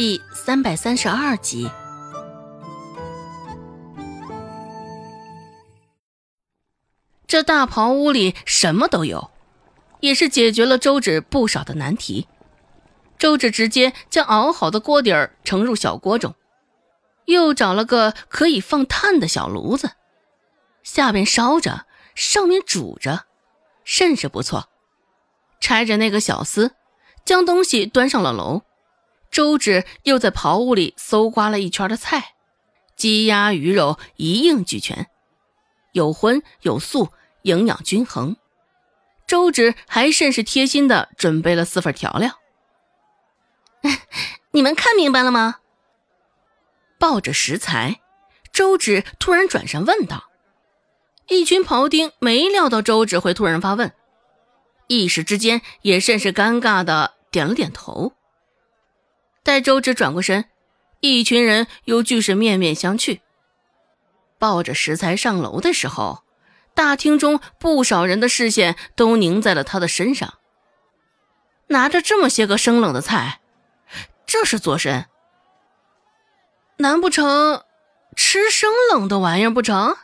第三百三十二集。这大袍屋里什么都有，也是解决了周芷不少的难题。周芷直接将熬好的锅底儿盛入小锅中，又找了个可以放炭的小炉子，下边烧着，上面煮着，甚是不错。拆着那个小厮，将东西端上了楼。周芷又在刨屋里搜刮了一圈的菜，鸡鸭鱼肉一应俱全，有荤有素，营养均衡。周芷还甚是贴心的准备了四份调料。你们看明白了吗？抱着食材，周芷突然转身问道。一群庖丁没料到周芷会突然发问，一时之间也甚是尴尬的点了点头。待周芷转过身，一群人又俱是面面相觑。抱着食材上楼的时候，大厅中不少人的视线都凝在了他的身上。拿着这么些个生冷的菜，这是做甚？难不成吃生冷的玩意儿不成？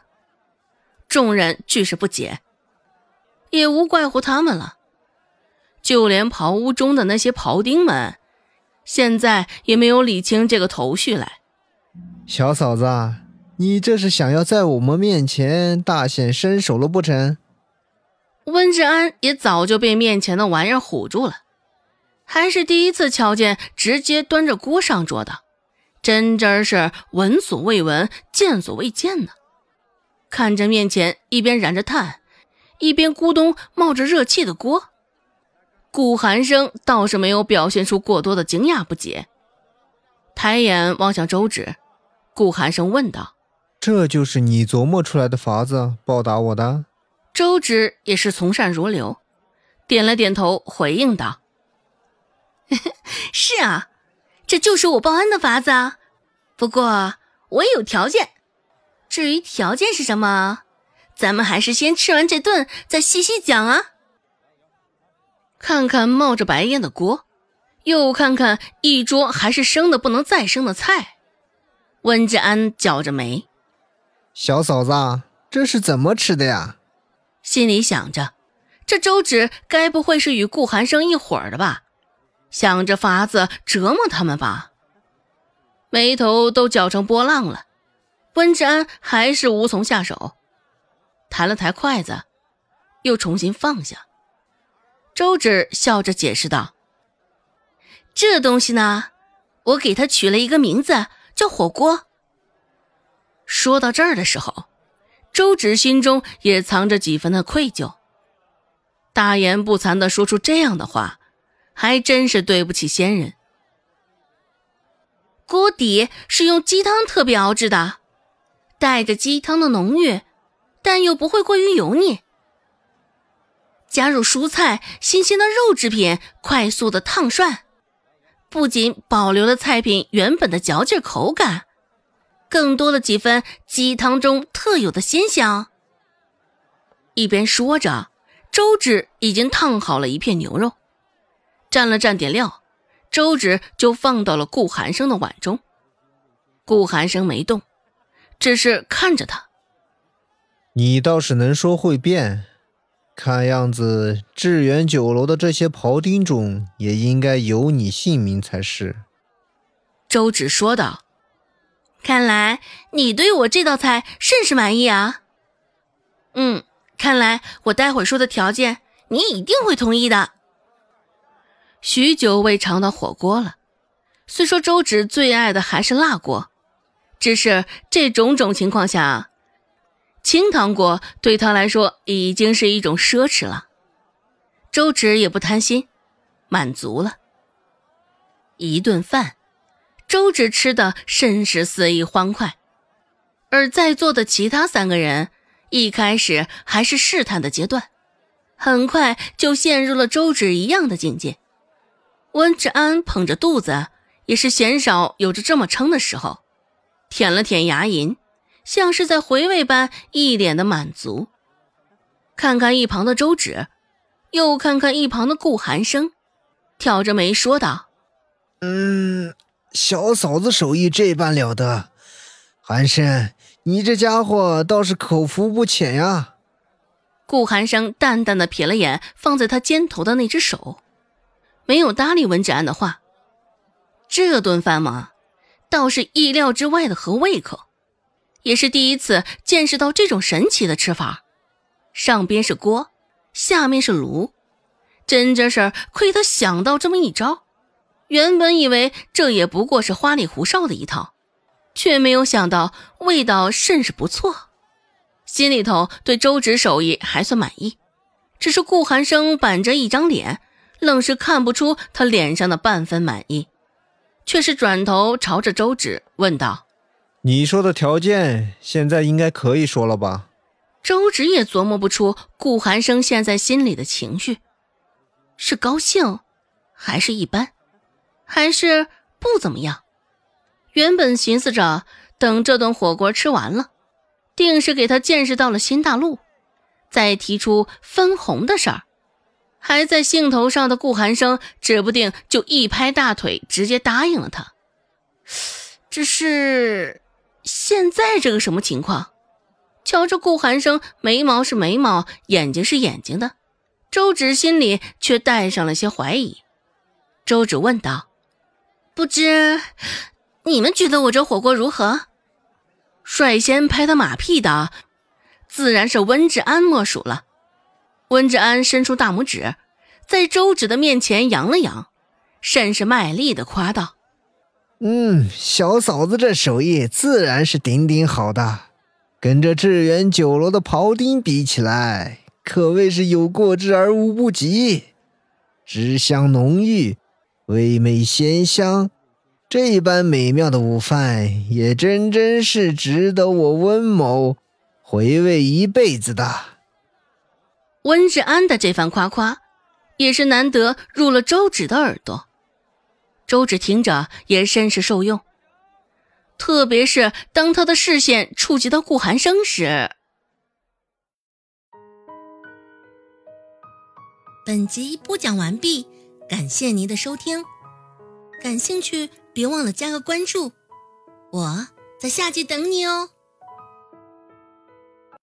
众人俱是不解，也无怪乎他们了。就连袍屋中的那些庖丁们。现在也没有理清这个头绪来。小嫂子，你这是想要在我们面前大显身手了不成？温志安也早就被面前的玩意儿唬住了，还是第一次瞧见直接端着锅上桌的，真真是闻所未闻、见所未见呢。看着面前一边燃着炭，一边咕咚冒着热气的锅。顾寒生倒是没有表现出过多的惊讶不解，抬眼望向周芷，顾寒生问道：“这就是你琢磨出来的法子报答我的？”周芷也是从善如流，点了点头回应道：“是啊，这就是我报恩的法子啊。不过我也有条件，至于条件是什么，咱们还是先吃完这顿再细细讲啊。”看看冒着白烟的锅，又看看一桌还是生的不能再生的菜，温志安绞着眉：“小嫂子，这是怎么吃的呀？”心里想着，这周芷该不会是与顾寒生一伙儿的吧？想着法子折磨他们吧？眉头都绞成波浪了，温志安还是无从下手，抬了抬筷子，又重新放下。周芷笑着解释道：“这东西呢，我给它取了一个名字，叫火锅。”说到这儿的时候，周芷心中也藏着几分的愧疚。大言不惭的说出这样的话，还真是对不起先人。锅底是用鸡汤特别熬制的，带着鸡汤的浓郁，但又不会过于油腻。加入蔬菜、新鲜的肉制品，快速的烫涮，不仅保留了菜品原本的嚼劲口感，更多了几分鸡汤中特有的鲜香。一边说着，周芷已经烫好了一片牛肉，蘸了蘸点料，周芷就放到了顾寒生的碗中。顾寒生没动，只是看着他。你倒是能说会变。看样子，致远酒楼的这些庖丁中，也应该有你姓名才是。周芷说道：“看来你对我这道菜甚是满意啊。嗯，看来我待会儿说的条件，你一定会同意的。”许久未尝到火锅了，虽说周芷最爱的还是辣锅，只是这种种情况下。清汤锅对他来说已经是一种奢侈了，周芷也不贪心，满足了。一顿饭，周芷吃的甚是肆意欢快，而在座的其他三个人一开始还是试探的阶段，很快就陷入了周芷一样的境界。温志安捧着肚子，也是鲜少有着这么撑的时候，舔了舔牙龈。像是在回味般，一脸的满足。看看一旁的周芷，又看看一旁的顾寒生，挑着眉说道：“嗯，小嫂子手艺这般了得，寒生，你这家伙倒是口福不浅呀。顾寒生淡淡的瞥了眼放在他肩头的那只手，没有搭理文芷安的话。这顿饭嘛，倒是意料之外的合胃口，也是第一次见识到这种神奇的吃法。上边是锅，下面是炉，真真是亏他想到这么一招。原本以为这也不过是花里胡哨的一套，却没有想到味道甚是不错。心里头对周芷手艺还算满意，只是顾寒生板着一张脸，愣是看不出他脸上的半分满意，却是转头朝着周芷问道：“你说的条件，现在应该可以说了吧？”周芷也琢磨不出顾寒生现在心里的情绪，是高兴，还是一般，还是不怎么样？原本寻思着等这顿火锅吃完了。定是给他见识到了新大陆，再提出分红的事儿，还在兴头上的顾寒生指不定就一拍大腿，直接答应了他。只是现在这个什么情况？瞧着顾寒生眉毛是眉毛，眼睛是眼睛的，周芷心里却带上了些怀疑。周芷问道：“不知你们觉得我这火锅如何？”率先拍他马屁的，自然是温志安莫属了。温志安伸出大拇指，在周芷的面前扬了扬，甚是卖力的夸道：“嗯，小嫂子这手艺自然是顶顶好的，跟这致远酒楼的庖丁比起来，可谓是有过之而无不及。汁香浓郁，味美鲜香。”这般美妙的午饭，也真真是值得我温某回味一辈子的。温志安的这番夸夸，也是难得入了周芷的耳朵。周芷听着也甚是受用，特别是当他的视线触及到顾寒生时。本集播讲完毕，感谢您的收听，感兴趣。别忘了加个关注，我在下集等你哦。